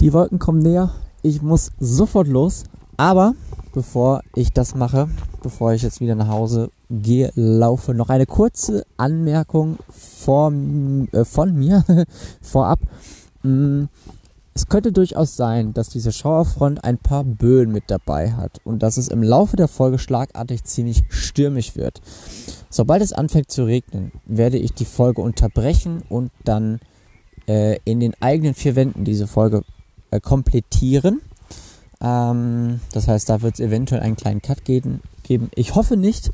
Die Wolken kommen näher. Ich muss sofort los. Aber bevor ich das mache, bevor ich jetzt wieder nach Hause gehe, laufe, noch eine kurze Anmerkung vor, äh, von mir vorab. Mm, es könnte durchaus sein, dass diese Schauerfront ein paar Böen mit dabei hat und dass es im Laufe der Folge schlagartig ziemlich stürmisch wird. Sobald es anfängt zu regnen, werde ich die Folge unterbrechen und dann äh, in den eigenen vier Wänden diese Folge äh, komplettieren. Ähm, das heißt, da wird es eventuell einen kleinen Cut geben. Ich hoffe nicht.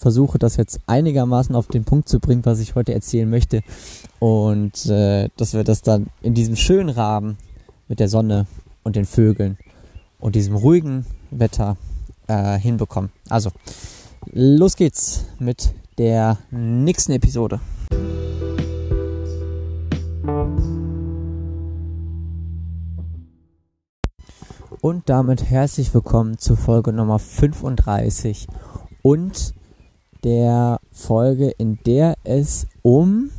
Versuche das jetzt einigermaßen auf den Punkt zu bringen, was ich heute erzählen möchte. Und äh, dass wir das dann in diesem schönen Rahmen mit der Sonne und den Vögeln und diesem ruhigen Wetter äh, hinbekommen. Also, los geht's mit der nächsten Episode. Und damit herzlich willkommen zu Folge Nummer 35 und der Folge, in der es um,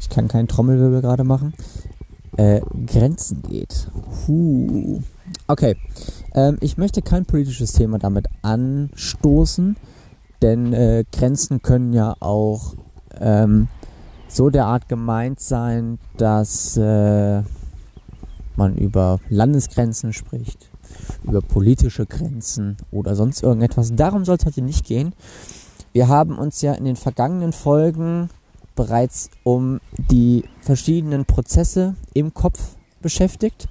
ich kann keinen Trommelwirbel gerade machen, äh, Grenzen geht. Huh. Okay, ähm, ich möchte kein politisches Thema damit anstoßen, denn äh, Grenzen können ja auch ähm, so derart gemeint sein, dass äh, man über Landesgrenzen spricht, über politische Grenzen oder sonst irgendetwas. Darum soll es heute nicht gehen. Wir haben uns ja in den vergangenen Folgen bereits um die verschiedenen Prozesse im Kopf beschäftigt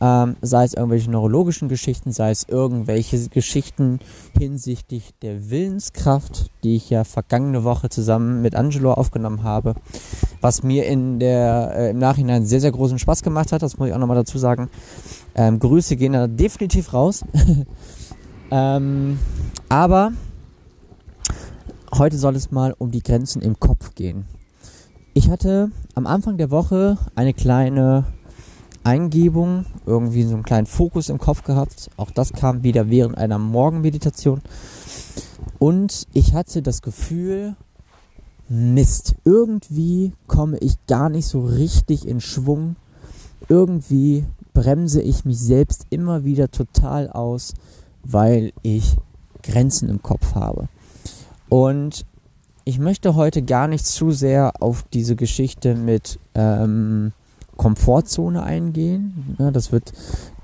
ähm, sei es irgendwelche neurologischen Geschichten, sei es irgendwelche Geschichten hinsichtlich der Willenskraft, die ich ja vergangene Woche zusammen mit Angelo aufgenommen habe, was mir in der, äh, im Nachhinein sehr, sehr großen Spaß gemacht hat, das muss ich auch nochmal dazu sagen. Ähm, Grüße gehen da definitiv raus. ähm, aber heute soll es mal um die Grenzen im Kopf gehen. Ich hatte am Anfang der Woche eine kleine Eingebung, irgendwie so einen kleinen Fokus im Kopf gehabt. Auch das kam wieder während einer Morgenmeditation. Und ich hatte das Gefühl, Mist, irgendwie komme ich gar nicht so richtig in Schwung. Irgendwie bremse ich mich selbst immer wieder total aus, weil ich Grenzen im Kopf habe. Und ich möchte heute gar nicht zu sehr auf diese Geschichte mit ähm, Komfortzone eingehen. Ja, das wird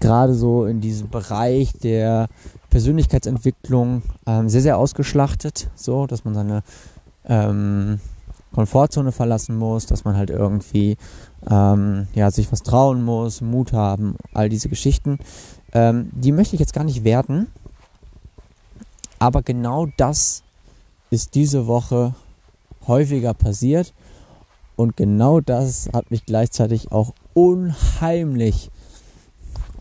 gerade so in diesem Bereich der Persönlichkeitsentwicklung ähm, sehr, sehr ausgeschlachtet, so dass man seine ähm, Komfortzone verlassen muss, dass man halt irgendwie ähm, ja, sich was trauen muss, Mut haben, all diese Geschichten. Ähm, die möchte ich jetzt gar nicht werten, aber genau das ist diese Woche häufiger passiert und genau das hat mich gleichzeitig auch unheimlich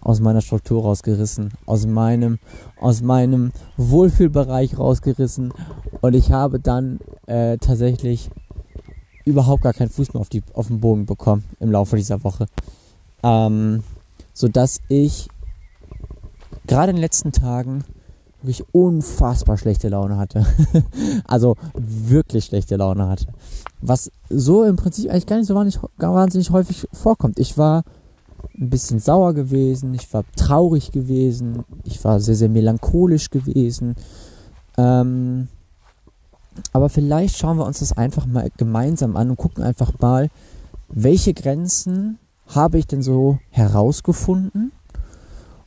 aus meiner Struktur rausgerissen, aus meinem, aus meinem Wohlfühlbereich rausgerissen. Und ich habe dann äh, tatsächlich überhaupt gar keinen Fuß mehr auf, die, auf den Bogen bekommen im Laufe dieser Woche. Ähm, sodass ich gerade in den letzten Tagen wirklich unfassbar schlechte Laune hatte. also wirklich schlechte Laune hatte. Was so im Prinzip eigentlich gar nicht so wahnsinnig, wahnsinnig häufig vorkommt. Ich war ein bisschen sauer gewesen, ich war traurig gewesen, ich war sehr, sehr melancholisch gewesen. Ähm, aber vielleicht schauen wir uns das einfach mal gemeinsam an und gucken einfach mal, welche Grenzen habe ich denn so herausgefunden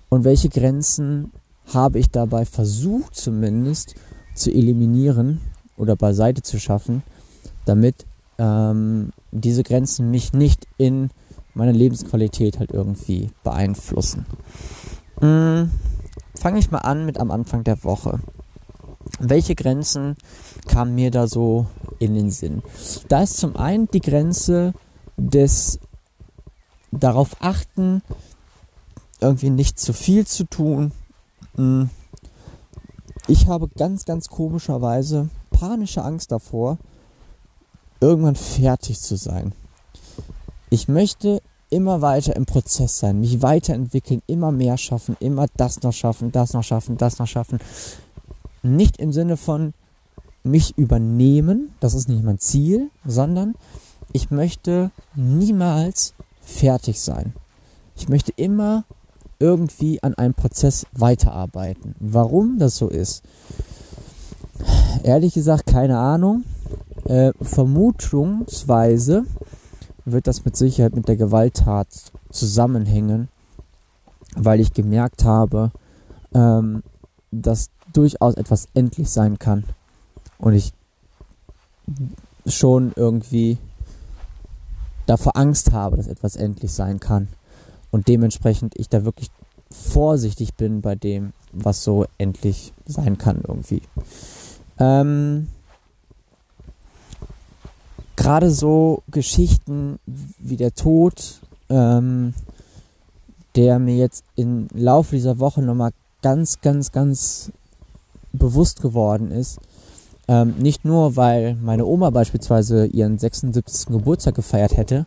und welche Grenzen habe ich dabei versucht zumindest zu eliminieren oder beiseite zu schaffen, damit ähm, diese Grenzen mich nicht in meiner Lebensqualität halt irgendwie beeinflussen. Hm, Fange ich mal an mit am Anfang der Woche. Welche Grenzen kamen mir da so in den Sinn? Da ist zum einen die Grenze des darauf achten, irgendwie nicht zu viel zu tun. Ich habe ganz, ganz komischerweise panische Angst davor, irgendwann fertig zu sein. Ich möchte immer weiter im Prozess sein, mich weiterentwickeln, immer mehr schaffen, immer das noch schaffen, das noch schaffen, das noch schaffen. Nicht im Sinne von mich übernehmen, das ist nicht mein Ziel, sondern ich möchte niemals fertig sein. Ich möchte immer irgendwie an einem Prozess weiterarbeiten. Warum das so ist? Ehrlich gesagt, keine Ahnung. Äh, vermutungsweise wird das mit Sicherheit mit der Gewalttat zusammenhängen, weil ich gemerkt habe, ähm, dass durchaus etwas endlich sein kann. Und ich schon irgendwie davor Angst habe, dass etwas endlich sein kann. Und dementsprechend ich da wirklich vorsichtig bin bei dem, was so endlich sein kann irgendwie. Ähm, Gerade so Geschichten wie der Tod, ähm, der mir jetzt im Laufe dieser Woche nochmal ganz, ganz, ganz bewusst geworden ist. Ähm, nicht nur, weil meine Oma beispielsweise ihren 76. Geburtstag gefeiert hätte,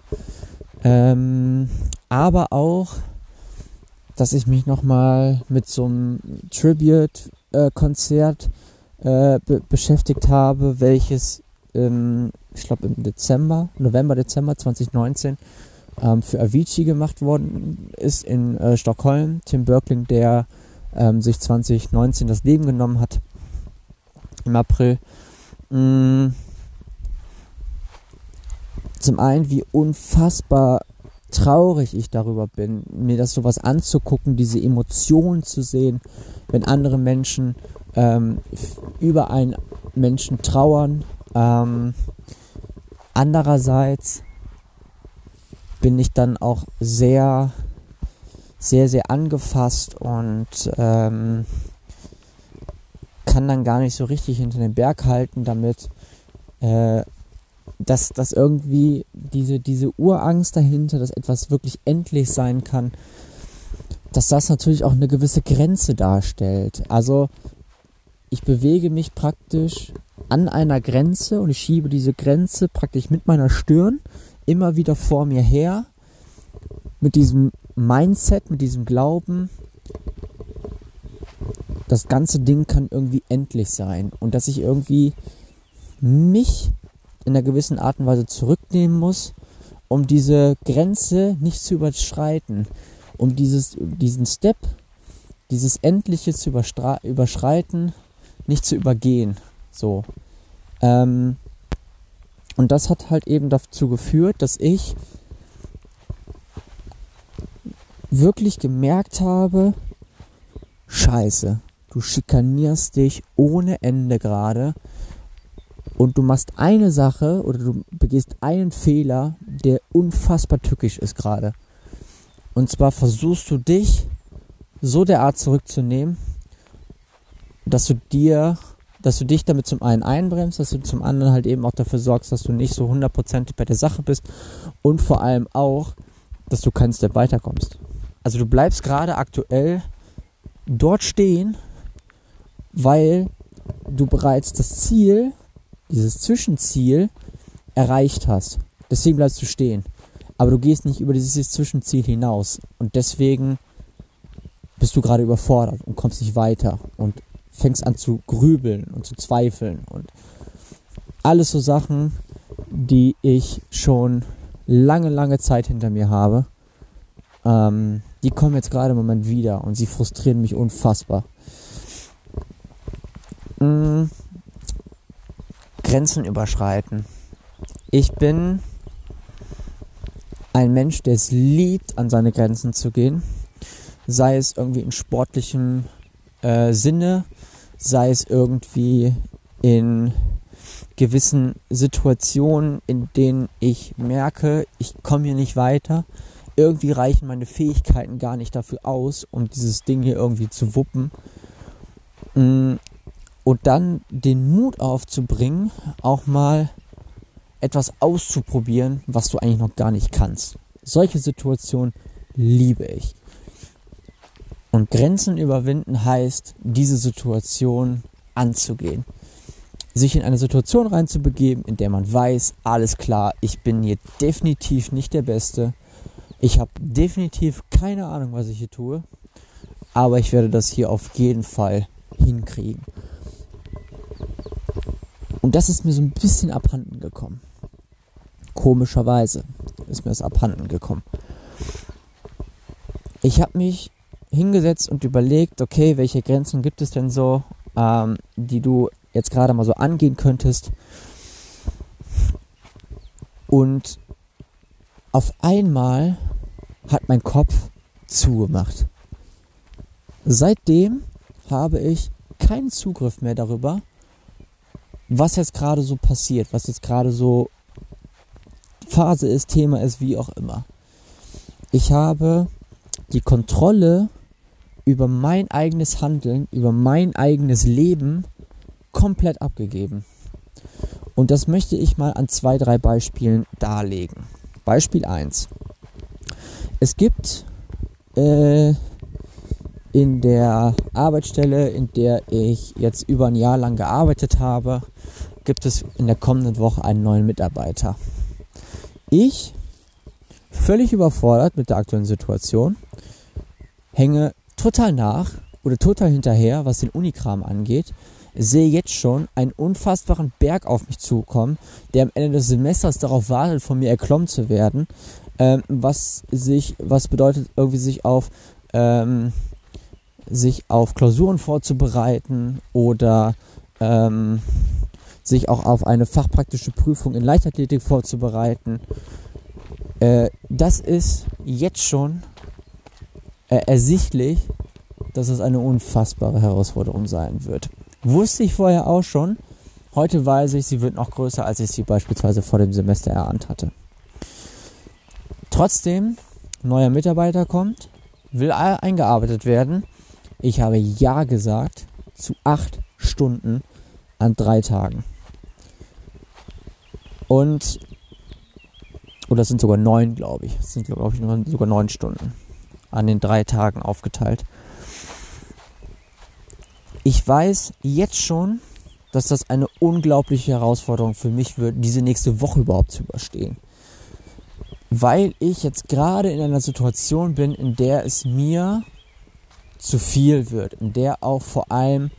ähm, aber auch, dass ich mich nochmal mit so einem Tribute-Konzert äh, be beschäftigt habe, welches, ähm, ich glaube im Dezember, November, Dezember 2019 ähm, für Avicii gemacht worden ist in äh, Stockholm. Tim Berkling, der ähm, sich 2019 das Leben genommen hat im April. Mm. Zum einen, wie unfassbar traurig ich darüber bin, mir das sowas anzugucken, diese Emotionen zu sehen, wenn andere Menschen ähm, über einen Menschen trauern. Ähm, andererseits bin ich dann auch sehr, sehr, sehr angefasst und ähm, kann dann gar nicht so richtig hinter den Berg halten damit, äh, dass, dass irgendwie diese, diese Urangst dahinter, dass etwas wirklich endlich sein kann, dass das natürlich auch eine gewisse Grenze darstellt. Also ich bewege mich praktisch an einer Grenze und ich schiebe diese Grenze praktisch mit meiner Stirn immer wieder vor mir her mit diesem Mindset, mit diesem Glauben, das ganze Ding kann irgendwie endlich sein und dass ich irgendwie mich in einer gewissen Art und Weise zurücknehmen muss, um diese Grenze nicht zu überschreiten, um dieses, diesen Step, dieses Endliche zu überschreiten, nicht zu übergehen. So. Ähm, und das hat halt eben dazu geführt, dass ich wirklich gemerkt habe, scheiße, du schikanierst dich ohne Ende gerade und du machst eine Sache oder du begehst einen Fehler, der unfassbar tückisch ist gerade. Und zwar versuchst du dich so derart zurückzunehmen, dass du dir dass du dich damit zum einen einbremst, dass du zum anderen halt eben auch dafür sorgst, dass du nicht so hundertprozentig bei der Sache bist und vor allem auch, dass du keinen Step weiterkommst. Also du bleibst gerade aktuell dort stehen, weil du bereits das Ziel, dieses Zwischenziel erreicht hast. Deswegen bleibst du stehen. Aber du gehst nicht über dieses Zwischenziel hinaus. Und deswegen bist du gerade überfordert und kommst nicht weiter. Und fängst an zu grübeln und zu zweifeln und alles so Sachen, die ich schon lange, lange Zeit hinter mir habe. Ähm, die kommen jetzt gerade im Moment wieder und sie frustrieren mich unfassbar. Mhm. Grenzen überschreiten. Ich bin ein Mensch, der es liebt, an seine Grenzen zu gehen. Sei es irgendwie in sportlichem äh, Sinne, sei es irgendwie in gewissen Situationen, in denen ich merke, ich komme hier nicht weiter. Irgendwie reichen meine Fähigkeiten gar nicht dafür aus, um dieses Ding hier irgendwie zu wuppen. Und dann den Mut aufzubringen, auch mal etwas auszuprobieren, was du eigentlich noch gar nicht kannst. Solche Situationen liebe ich. Und Grenzen überwinden heißt, diese Situation anzugehen. Sich in eine Situation reinzubegeben, in der man weiß, alles klar, ich bin hier definitiv nicht der Beste. Ich habe definitiv keine Ahnung, was ich hier tue. Aber ich werde das hier auf jeden Fall hinkriegen. Und das ist mir so ein bisschen abhanden gekommen. Komischerweise ist mir das abhanden gekommen. ich habe mich hingesetzt und überlegt, okay, welche Grenzen gibt es denn so, ähm, die du jetzt gerade mal so angehen könntest. Und auf einmal hat mein Kopf zugemacht. Seitdem habe ich keinen Zugriff mehr darüber, was jetzt gerade so passiert, was jetzt gerade so Phase ist, Thema ist, wie auch immer. Ich habe die Kontrolle über mein eigenes Handeln, über mein eigenes Leben komplett abgegeben. Und das möchte ich mal an zwei, drei Beispielen darlegen. Beispiel 1. Es gibt äh, in der Arbeitsstelle, in der ich jetzt über ein Jahr lang gearbeitet habe, gibt es in der kommenden Woche einen neuen Mitarbeiter. Ich, völlig überfordert mit der aktuellen Situation, hänge total nach oder total hinterher, was den Unikram angeht, sehe jetzt schon einen unfassbaren Berg auf mich zukommen, der am Ende des Semesters darauf wartet, von mir erklommen zu werden, ähm, was sich, was bedeutet, irgendwie sich auf ähm, sich auf Klausuren vorzubereiten oder ähm, sich auch auf eine fachpraktische Prüfung in Leichtathletik vorzubereiten. Äh, das ist jetzt schon äh, ersichtlich, dass es eine unfassbare Herausforderung sein wird. Wusste ich vorher auch schon. Heute weiß ich, sie wird noch größer, als ich sie beispielsweise vor dem Semester erahnt hatte. Trotzdem, neuer Mitarbeiter kommt, will eingearbeitet werden. Ich habe Ja gesagt zu acht Stunden an drei Tagen. Und, oder das sind sogar neun, glaube ich. Das sind, glaube ich, sogar neun Stunden an den drei Tagen aufgeteilt. Ich weiß jetzt schon, dass das eine unglaubliche Herausforderung für mich wird, diese nächste Woche überhaupt zu überstehen. Weil ich jetzt gerade in einer Situation bin, in der es mir zu viel wird, in der auch vor allem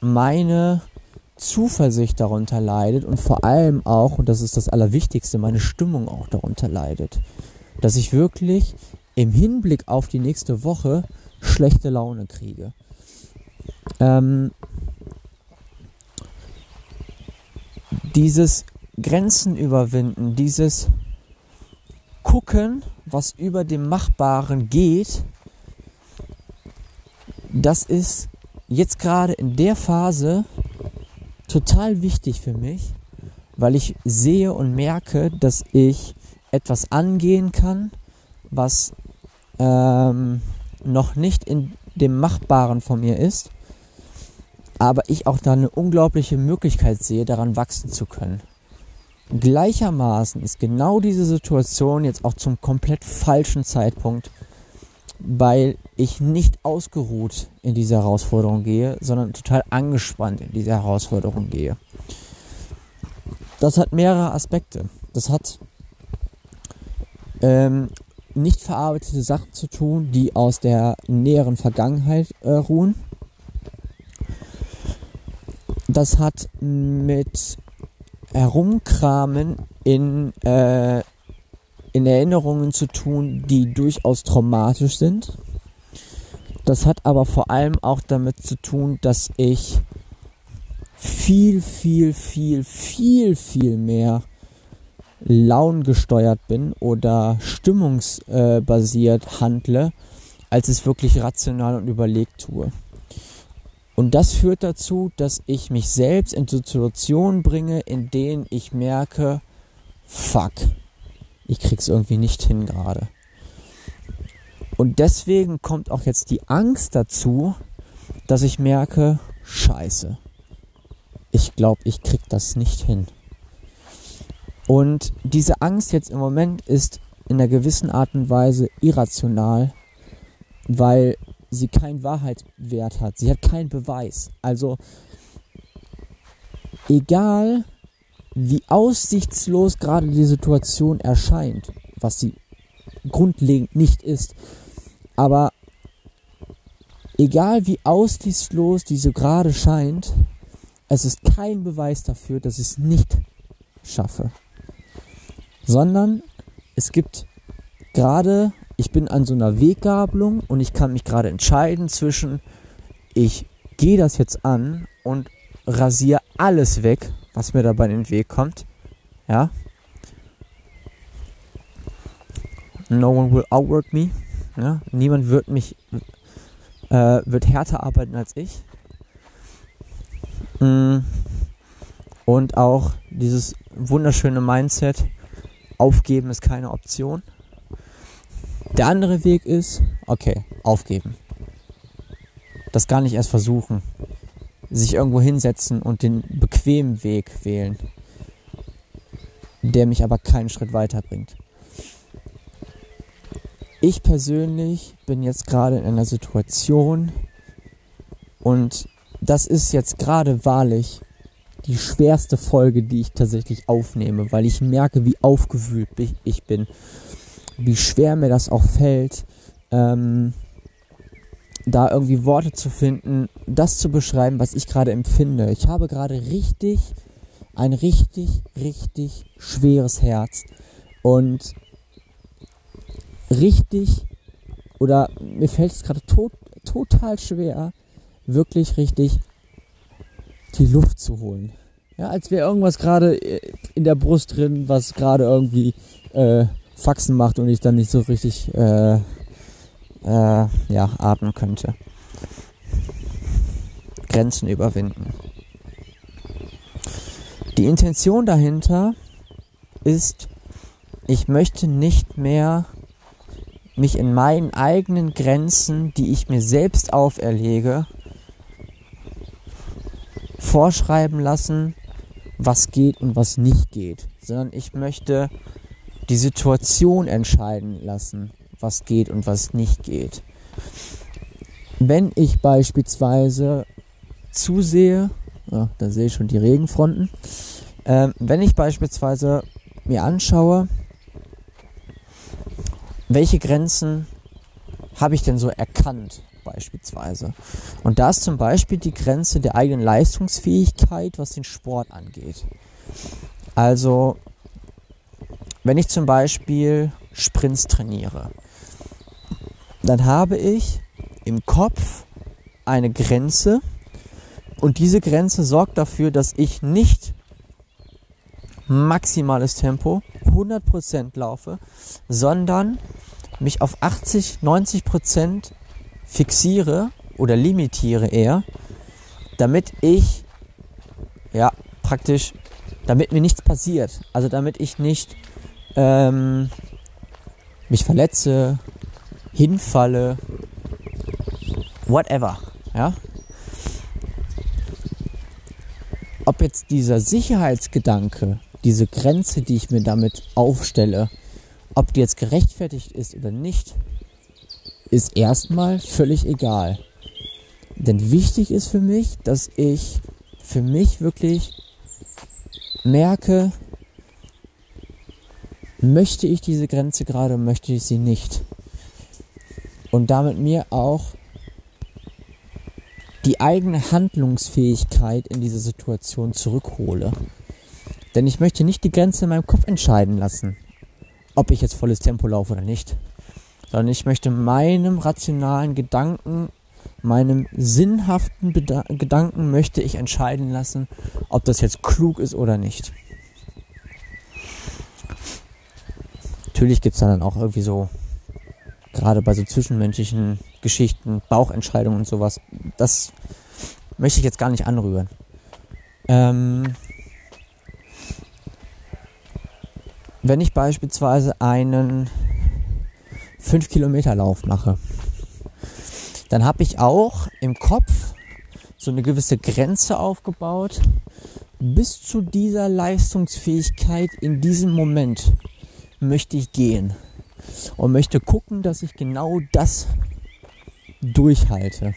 meine Zuversicht darunter leidet und vor allem auch, und das ist das Allerwichtigste, meine Stimmung auch darunter leidet. Dass ich wirklich im Hinblick auf die nächste Woche schlechte Laune kriege. Ähm, dieses Grenzen überwinden, dieses Gucken, was über dem Machbaren geht, das ist jetzt gerade in der Phase total wichtig für mich, weil ich sehe und merke, dass ich etwas angehen kann, was ähm, noch nicht in dem Machbaren von mir ist, aber ich auch da eine unglaubliche Möglichkeit sehe, daran wachsen zu können. Gleichermaßen ist genau diese Situation jetzt auch zum komplett falschen Zeitpunkt, weil ich nicht ausgeruht in diese Herausforderung gehe, sondern total angespannt in diese Herausforderung gehe. Das hat mehrere Aspekte. Das hat ähm, nicht verarbeitete Sachen zu tun, die aus der näheren Vergangenheit äh, ruhen. Das hat mit Herumkramen in, äh, in Erinnerungen zu tun, die durchaus traumatisch sind. Das hat aber vor allem auch damit zu tun, dass ich viel, viel, viel, viel, viel mehr launengesteuert bin oder stimmungsbasiert handle, als es wirklich rational und überlegt tue. Und das führt dazu, dass ich mich selbst in Situationen bringe, in denen ich merke, fuck, ich krieg's irgendwie nicht hin gerade. Und deswegen kommt auch jetzt die Angst dazu, dass ich merke, scheiße, ich glaube, ich krieg das nicht hin. Und diese Angst jetzt im Moment ist in einer gewissen Art und Weise irrational, weil sie keinen Wahrheitswert hat. Sie hat keinen Beweis. Also egal wie aussichtslos gerade die Situation erscheint, was sie grundlegend nicht ist, aber egal wie aussichtslos diese gerade scheint, es ist kein Beweis dafür, dass ich es nicht schaffe. Sondern es gibt gerade ich bin an so einer Weggabelung und ich kann mich gerade entscheiden zwischen, ich gehe das jetzt an und rasiere alles weg, was mir dabei in den Weg kommt. Ja. No one will outwork me. Ja? Niemand wird mich, äh, wird härter arbeiten als ich. Mm. Und auch dieses wunderschöne Mindset, aufgeben ist keine Option. Der andere Weg ist, okay, aufgeben. Das gar nicht erst versuchen. Sich irgendwo hinsetzen und den bequemen Weg wählen, der mich aber keinen Schritt weiterbringt. Ich persönlich bin jetzt gerade in einer Situation und das ist jetzt gerade wahrlich die schwerste Folge, die ich tatsächlich aufnehme, weil ich merke, wie aufgewühlt ich bin, wie schwer mir das auch fällt, ähm, da irgendwie Worte zu finden, das zu beschreiben, was ich gerade empfinde. Ich habe gerade richtig, ein richtig, richtig schweres Herz und richtig, oder mir fällt es gerade to total schwer, wirklich richtig die Luft zu holen. Ja, als wäre irgendwas gerade äh, in der Brust drin, was gerade irgendwie äh, Faxen macht und ich dann nicht so richtig äh, äh, ja, atmen könnte. Grenzen überwinden. Die Intention dahinter ist, ich möchte nicht mehr mich in meinen eigenen Grenzen, die ich mir selbst auferlege, vorschreiben lassen, was geht und was nicht geht, sondern ich möchte die Situation entscheiden lassen, was geht und was nicht geht. Wenn ich beispielsweise zusehe, ja, da sehe ich schon die Regenfronten, äh, wenn ich beispielsweise mir anschaue, welche Grenzen habe ich denn so erkannt beispielsweise. Und da ist zum Beispiel die Grenze der eigenen Leistungsfähigkeit, was den Sport angeht. Also, wenn ich zum Beispiel Sprints trainiere, dann habe ich im Kopf eine Grenze und diese Grenze sorgt dafür, dass ich nicht maximales Tempo 100% laufe, sondern mich auf 80, 90% fixiere oder limitiere eher, damit ich ja praktisch, damit mir nichts passiert. Also damit ich nicht ähm, mich verletze, hinfalle, whatever. Ja. Ob jetzt dieser Sicherheitsgedanke, diese Grenze, die ich mir damit aufstelle, ob die jetzt gerechtfertigt ist oder nicht, ist erstmal völlig egal. Denn wichtig ist für mich, dass ich für mich wirklich merke, möchte ich diese Grenze gerade, möchte ich sie nicht. Und damit mir auch die eigene Handlungsfähigkeit in dieser Situation zurückhole. Denn ich möchte nicht die Grenze in meinem Kopf entscheiden lassen, ob ich jetzt volles Tempo laufe oder nicht sondern ich möchte meinem rationalen Gedanken, meinem sinnhaften Beda Gedanken möchte ich entscheiden lassen, ob das jetzt klug ist oder nicht. Natürlich gibt es dann auch irgendwie so, gerade bei so zwischenmenschlichen Geschichten, Bauchentscheidungen und sowas. Das möchte ich jetzt gar nicht anrühren. Ähm, wenn ich beispielsweise einen 5 Kilometer Lauf mache, dann habe ich auch im Kopf so eine gewisse Grenze aufgebaut. Bis zu dieser Leistungsfähigkeit in diesem Moment möchte ich gehen und möchte gucken, dass ich genau das durchhalte.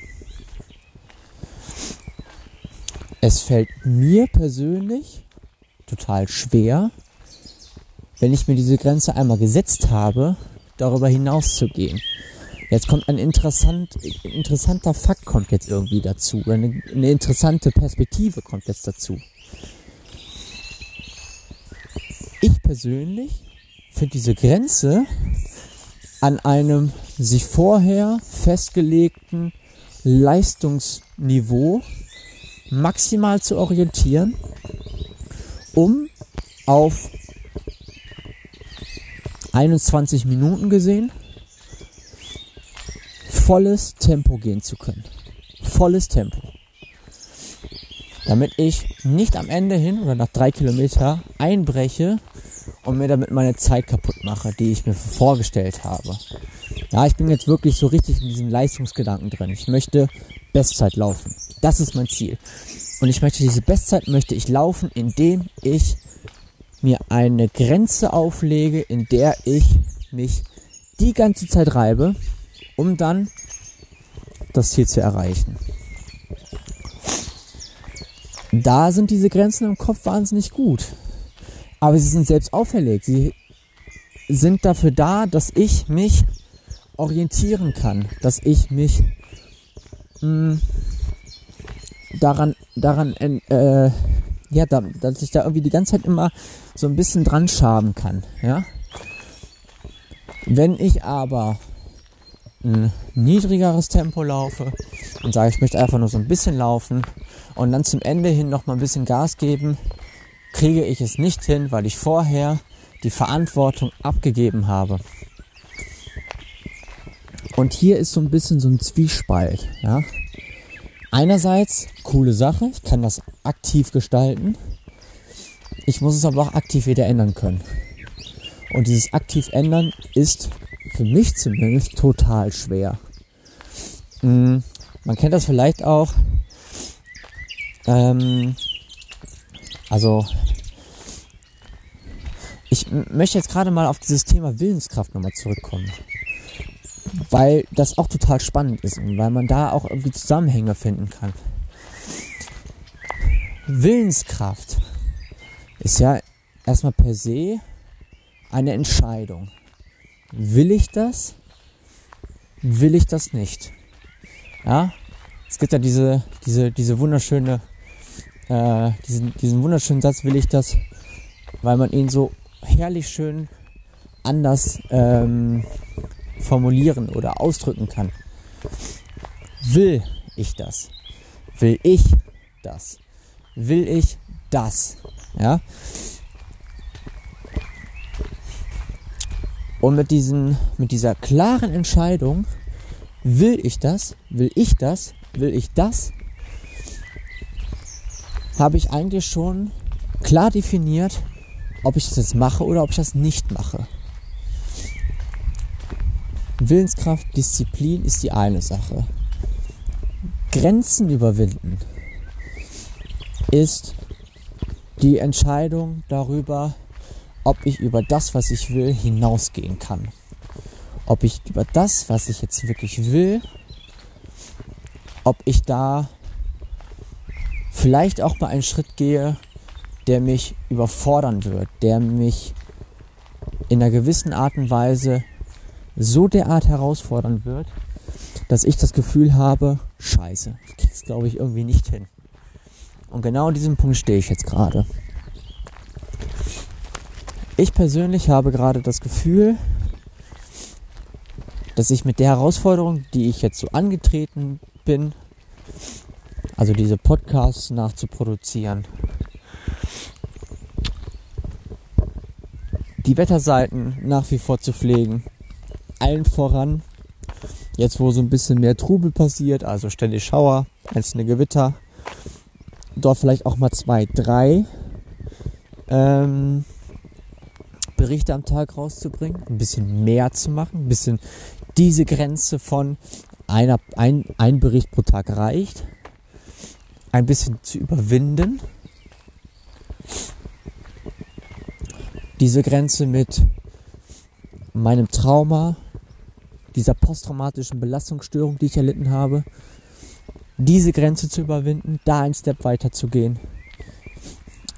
Es fällt mir persönlich total schwer, wenn ich mir diese Grenze einmal gesetzt habe, darüber hinaus zu gehen. Jetzt kommt ein interessant, interessanter Fakt kommt jetzt irgendwie dazu. Eine, eine interessante Perspektive kommt jetzt dazu. Ich persönlich finde diese Grenze an einem sich vorher festgelegten Leistungsniveau maximal zu orientieren, um auf 21 Minuten gesehen volles Tempo gehen zu können. Volles Tempo. Damit ich nicht am Ende hin oder nach drei Kilometer einbreche und mir damit meine Zeit kaputt mache, die ich mir vorgestellt habe. Ja, ich bin jetzt wirklich so richtig in diesem Leistungsgedanken drin. Ich möchte Bestzeit laufen. Das ist mein Ziel. Und ich möchte diese Bestzeit möchte ich laufen, indem ich mir eine Grenze auflege, in der ich mich die ganze Zeit reibe, um dann das Ziel zu erreichen. Da sind diese Grenzen im Kopf wahnsinnig gut. Aber sie sind selbst auferlegt. Sie sind dafür da, dass ich mich orientieren kann, dass ich mich mh, hm, daran, daran, äh, ja, da, dass ich da irgendwie die ganze Zeit immer so ein bisschen dran schaben kann, ja. Wenn ich aber ein niedrigeres Tempo laufe und sage, ich möchte einfach nur so ein bisschen laufen und dann zum Ende hin noch mal ein bisschen Gas geben, kriege ich es nicht hin, weil ich vorher die Verantwortung abgegeben habe. Und hier ist so ein bisschen so ein Zwiespalt. Ja? Einerseits coole Sache, ich kann das aktiv gestalten. Ich muss es aber auch aktiv wieder ändern können. Und dieses aktiv ändern ist für mich zumindest total schwer. Mhm. Man kennt das vielleicht auch. Ähm, also ich möchte jetzt gerade mal auf dieses Thema Willenskraft nochmal zurückkommen. Weil das auch total spannend ist und weil man da auch irgendwie Zusammenhänge finden kann. Willenskraft ist ja erstmal per se eine Entscheidung. Will ich das? Will ich das nicht? Ja, es gibt ja diese, diese, diese wunderschöne, äh, diesen, diesen wunderschönen Satz, will ich das, weil man ihn so herrlich schön anders ähm, formulieren oder ausdrücken kann. Will ich das? Will ich das? Will ich das? Ja? Und mit, diesen, mit dieser klaren Entscheidung, will ich das, will ich das, will ich das, habe ich eigentlich schon klar definiert, ob ich das jetzt mache oder ob ich das nicht mache. Willenskraft, Disziplin ist die eine Sache. Grenzen überwinden ist die Entscheidung darüber, ob ich über das, was ich will, hinausgehen kann. Ob ich über das, was ich jetzt wirklich will, ob ich da vielleicht auch mal einen Schritt gehe, der mich überfordern wird, der mich in einer gewissen Art und Weise so derart herausfordern wird, dass ich das Gefühl habe, scheiße, ich krieg's glaube ich irgendwie nicht hin. Und genau an diesem Punkt stehe ich jetzt gerade. Ich persönlich habe gerade das Gefühl, dass ich mit der Herausforderung, die ich jetzt so angetreten bin, also diese Podcasts nachzuproduzieren, die Wetterseiten nach wie vor zu pflegen, allen voran, jetzt wo so ein bisschen mehr Trubel passiert, also ständig Schauer, einzelne Gewitter, dort vielleicht auch mal zwei, drei ähm, Berichte am Tag rauszubringen, ein bisschen mehr zu machen, ein bisschen diese Grenze von einer, ein, ein Bericht pro Tag reicht, ein bisschen zu überwinden. Diese Grenze mit meinem Trauma, dieser posttraumatischen Belastungsstörung, die ich erlitten habe, diese Grenze zu überwinden, da ein Step weiter zu gehen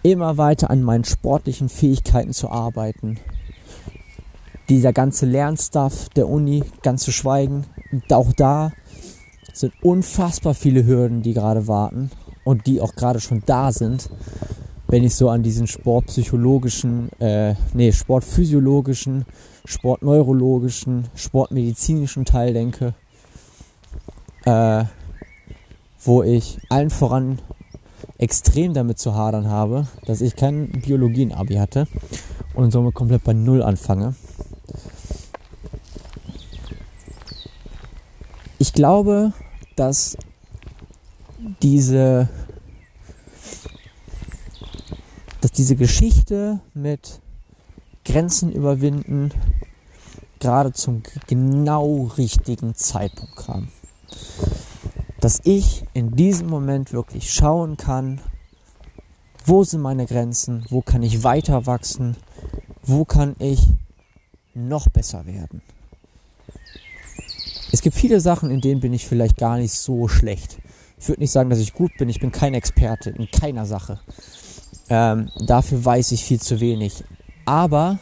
immer weiter an meinen sportlichen Fähigkeiten zu arbeiten. Dieser ganze Lernstuff der Uni, ganz zu schweigen, auch da sind unfassbar viele Hürden, die gerade warten und die auch gerade schon da sind. wenn ich so an diesen sportpsychologischen, äh, nee, sportphysiologischen, sportneurologischen, sportmedizinischen Teil denke, äh, wo ich allen voran extrem damit zu hadern habe, dass ich kein Biologien-Abi hatte und somit komplett bei Null anfange. Ich glaube, dass diese, dass diese Geschichte mit Grenzen überwinden gerade zum genau richtigen Zeitpunkt kam dass ich in diesem Moment wirklich schauen kann, wo sind meine Grenzen, wo kann ich weiter wachsen, wo kann ich noch besser werden. Es gibt viele Sachen, in denen bin ich vielleicht gar nicht so schlecht. Ich würde nicht sagen, dass ich gut bin, ich bin kein Experte in keiner Sache. Ähm, dafür weiß ich viel zu wenig. Aber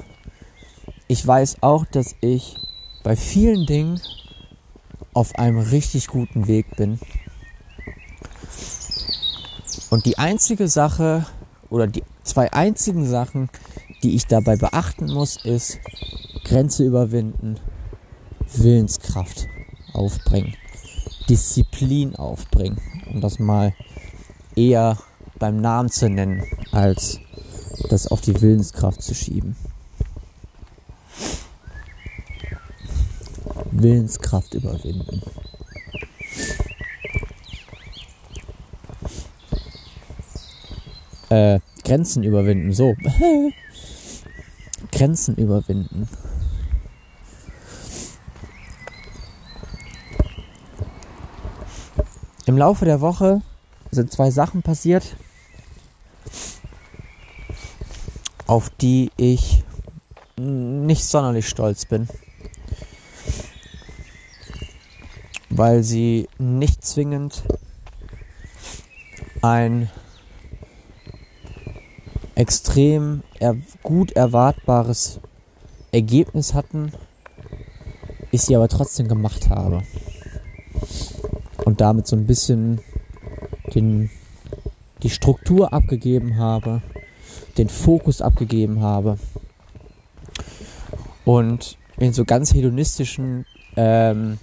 ich weiß auch, dass ich bei vielen Dingen auf einem richtig guten Weg bin. Und die einzige Sache oder die zwei einzigen Sachen, die ich dabei beachten muss, ist Grenze überwinden, Willenskraft aufbringen, Disziplin aufbringen, um das mal eher beim Namen zu nennen, als das auf die Willenskraft zu schieben. Willenskraft überwinden. Äh, Grenzen überwinden, so. Grenzen überwinden. Im Laufe der Woche sind zwei Sachen passiert, auf die ich nicht sonderlich stolz bin. weil sie nicht zwingend ein extrem er gut erwartbares Ergebnis hatten, ich sie aber trotzdem gemacht habe. Und damit so ein bisschen den, die Struktur abgegeben habe, den Fokus abgegeben habe. Und in so ganz hedonistischen ähm,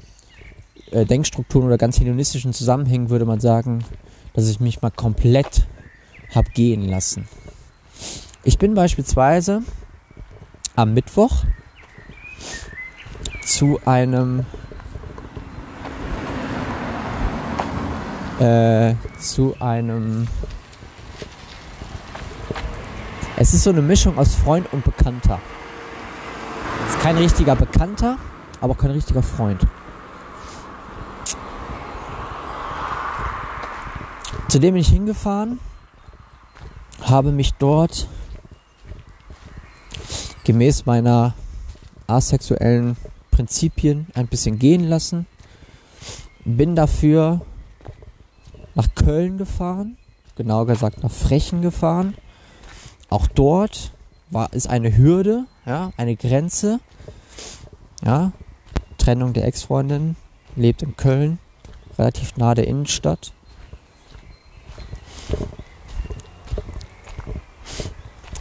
äh, Denkstrukturen oder ganz hedonistischen Zusammenhängen würde man sagen, dass ich mich mal komplett hab gehen lassen. Ich bin beispielsweise am Mittwoch zu einem äh, zu einem es ist so eine Mischung aus Freund und Bekannter. Ist kein richtiger Bekannter, aber kein richtiger Freund. Zudem bin ich hingefahren, habe mich dort gemäß meiner asexuellen Prinzipien ein bisschen gehen lassen. Bin dafür nach Köln gefahren, genauer gesagt nach Frechen gefahren. Auch dort war, ist eine Hürde, ja, eine Grenze. Ja, Trennung der Ex-Freundin, lebt in Köln, relativ nah der Innenstadt.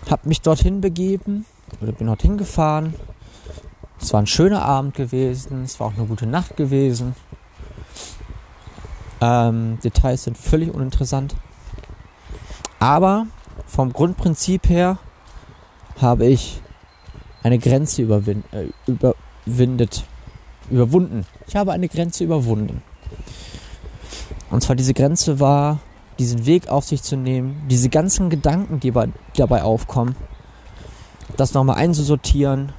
Hab mich dorthin begeben oder bin dorthin gefahren. Es war ein schöner Abend gewesen, es war auch eine gute Nacht gewesen. Ähm, Details sind völlig uninteressant. Aber vom Grundprinzip her habe ich eine Grenze überwin äh, überwindet, überwunden. Ich habe eine Grenze überwunden. Und zwar diese Grenze war diesen Weg auf sich zu nehmen, diese ganzen Gedanken, die, bei, die dabei aufkommen, das nochmal einzusortieren,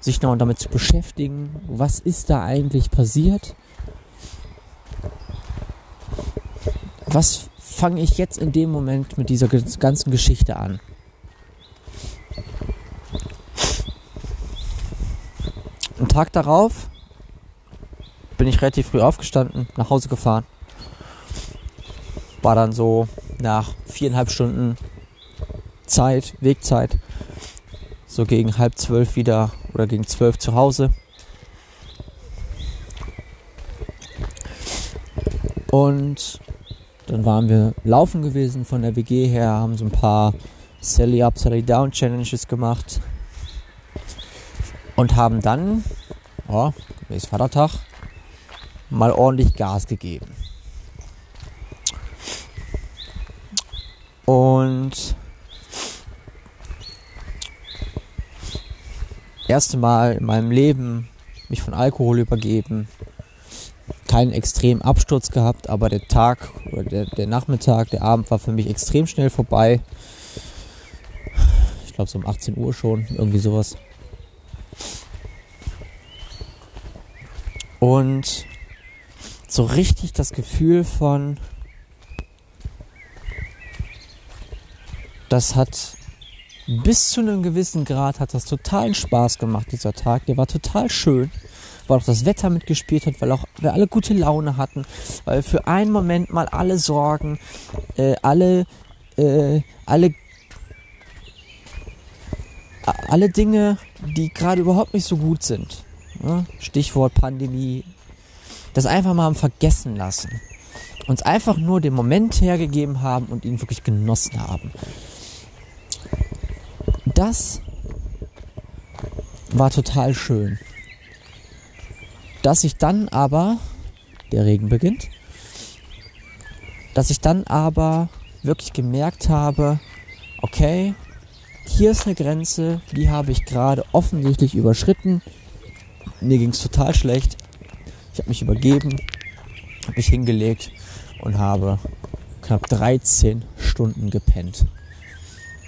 sich nochmal damit zu beschäftigen, was ist da eigentlich passiert? Was fange ich jetzt in dem Moment mit dieser ganzen Geschichte an? Einen Tag darauf bin ich relativ früh aufgestanden, nach Hause gefahren war dann so nach viereinhalb Stunden Zeit, Wegzeit, so gegen halb zwölf wieder oder gegen zwölf zu Hause. Und dann waren wir laufen gewesen von der WG her, haben so ein paar Sally Up, Sally Down Challenges gemacht und haben dann, oh, ist Vatertag, mal ordentlich Gas gegeben. Und erste Mal in meinem Leben mich von Alkohol übergeben. Keinen extremen Absturz gehabt, aber der Tag oder der, der Nachmittag, der Abend war für mich extrem schnell vorbei. Ich glaube so um 18 Uhr schon, irgendwie sowas. Und so richtig das Gefühl von, das hat bis zu einem gewissen Grad hat das totalen Spaß gemacht, dieser Tag. Der war total schön, weil auch das Wetter mitgespielt hat, weil auch wir alle gute Laune hatten, weil für einen Moment mal alle Sorgen, äh, alle, äh, alle, alle Dinge, die gerade überhaupt nicht so gut sind, ne? Stichwort Pandemie, das einfach mal haben vergessen lassen. Uns einfach nur den Moment hergegeben haben und ihn wirklich genossen haben das war total schön. Dass ich dann aber, der Regen beginnt, dass ich dann aber wirklich gemerkt habe, okay, hier ist eine Grenze, die habe ich gerade offensichtlich überschritten. Mir ging es total schlecht. Ich habe mich übergeben, habe mich hingelegt und habe knapp 13 Stunden gepennt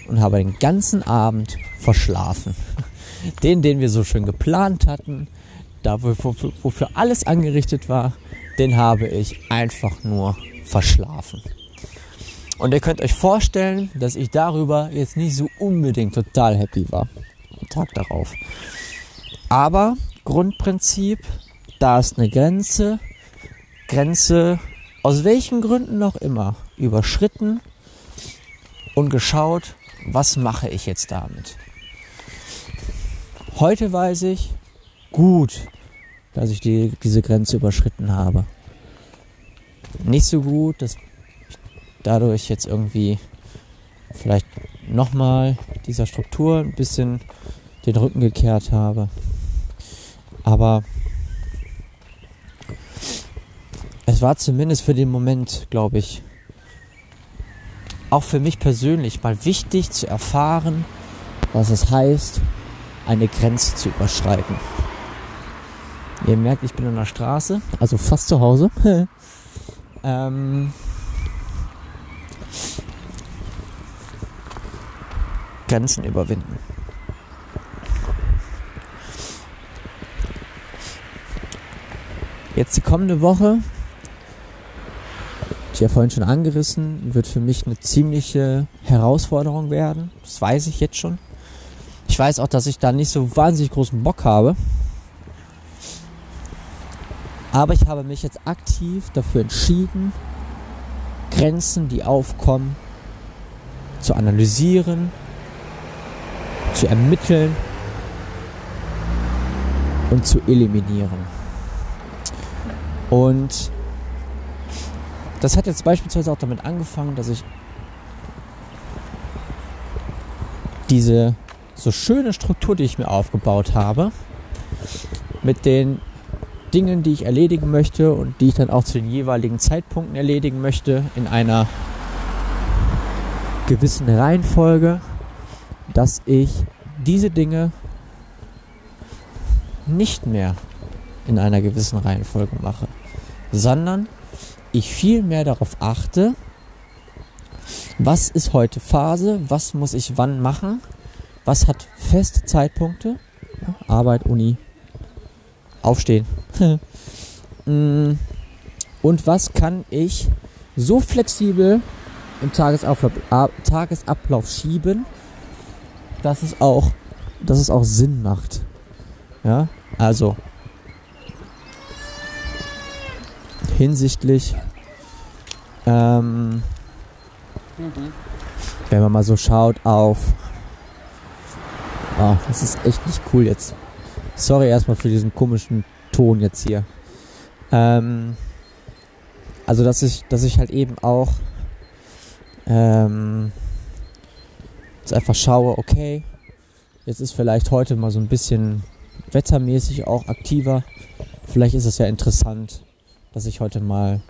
und habe den ganzen Abend verschlafen. Den, den wir so schön geplant hatten, da wofür alles angerichtet war, den habe ich einfach nur verschlafen. Und ihr könnt euch vorstellen, dass ich darüber jetzt nicht so unbedingt total happy war. Am Tag darauf. Aber Grundprinzip, da ist eine Grenze. Grenze aus welchen Gründen noch immer überschritten und geschaut, was mache ich jetzt damit? Heute weiß ich, gut, dass ich die, diese Grenze überschritten habe. Nicht so gut, dass ich dadurch jetzt irgendwie vielleicht nochmal dieser Struktur ein bisschen den Rücken gekehrt habe. Aber es war zumindest für den Moment, glaube ich, auch für mich persönlich mal wichtig zu erfahren, was es heißt, eine Grenze zu überschreiten. Ihr merkt, ich bin an der Straße, also fast zu Hause. ähm, Grenzen überwinden. Jetzt die kommende Woche ich ja vorhin schon angerissen, wird für mich eine ziemliche Herausforderung werden. Das weiß ich jetzt schon. Ich weiß auch, dass ich da nicht so wahnsinnig großen Bock habe. Aber ich habe mich jetzt aktiv dafür entschieden, Grenzen, die aufkommen, zu analysieren, zu ermitteln und zu eliminieren. Und das hat jetzt beispielsweise auch damit angefangen, dass ich diese so schöne Struktur, die ich mir aufgebaut habe, mit den Dingen, die ich erledigen möchte und die ich dann auch zu den jeweiligen Zeitpunkten erledigen möchte, in einer gewissen Reihenfolge, dass ich diese Dinge nicht mehr in einer gewissen Reihenfolge mache, sondern ich viel mehr darauf achte, was ist heute Phase, was muss ich wann machen, was hat feste Zeitpunkte, Arbeit, Uni, Aufstehen. Mm. Und was kann ich so flexibel im Tagesablauf, Tagesablauf schieben, dass es auch, dass es auch Sinn macht. Ja, also hinsichtlich, ähm, mhm. wenn man mal so schaut auf, oh, das ist echt nicht cool jetzt. Sorry erstmal für diesen komischen Ton jetzt hier. Ähm, also dass ich, dass ich halt eben auch ähm, Jetzt einfach schaue, okay, jetzt ist vielleicht heute mal so ein bisschen wettermäßig auch aktiver. Vielleicht ist es ja interessant, dass ich heute mal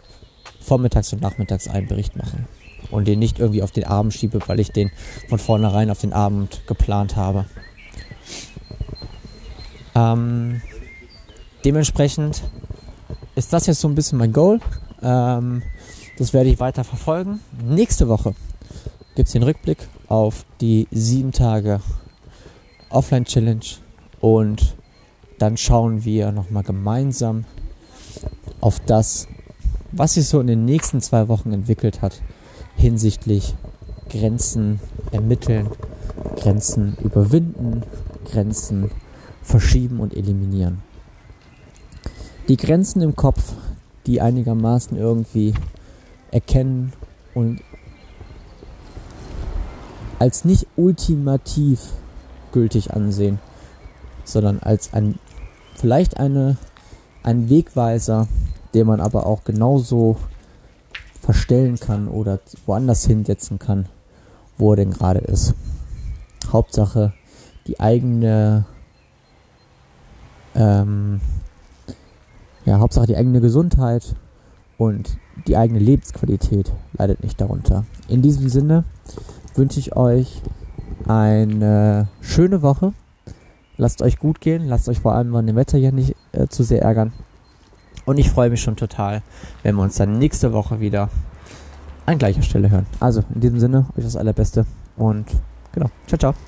vormittags und nachmittags einen Bericht mache und den nicht irgendwie auf den Abend schiebe, weil ich den von vornherein auf den Abend geplant habe. Ähm, dementsprechend ist das jetzt so ein bisschen mein Goal. Ähm, das werde ich weiter verfolgen. Nächste Woche gibt es den Rückblick auf die sieben Tage Offline Challenge und dann schauen wir nochmal gemeinsam auf das, was sich so in den nächsten zwei Wochen entwickelt hat hinsichtlich Grenzen ermitteln, Grenzen überwinden, Grenzen verschieben und eliminieren. Die Grenzen im Kopf, die einigermaßen irgendwie erkennen und als nicht ultimativ gültig ansehen, sondern als ein vielleicht eine ein Wegweiser, den man aber auch genauso verstellen kann oder woanders hinsetzen kann, wo er denn gerade ist. Hauptsache die eigene ähm, ja, Hauptsache die eigene Gesundheit und die eigene Lebensqualität leidet nicht darunter. In diesem Sinne wünsche ich euch eine schöne Woche. Lasst euch gut gehen, lasst euch vor allem von dem Wetter hier nicht äh, zu sehr ärgern. Und ich freue mich schon total, wenn wir uns dann nächste Woche wieder an gleicher Stelle hören. Also in diesem Sinne, euch das Allerbeste und genau, ciao, ciao.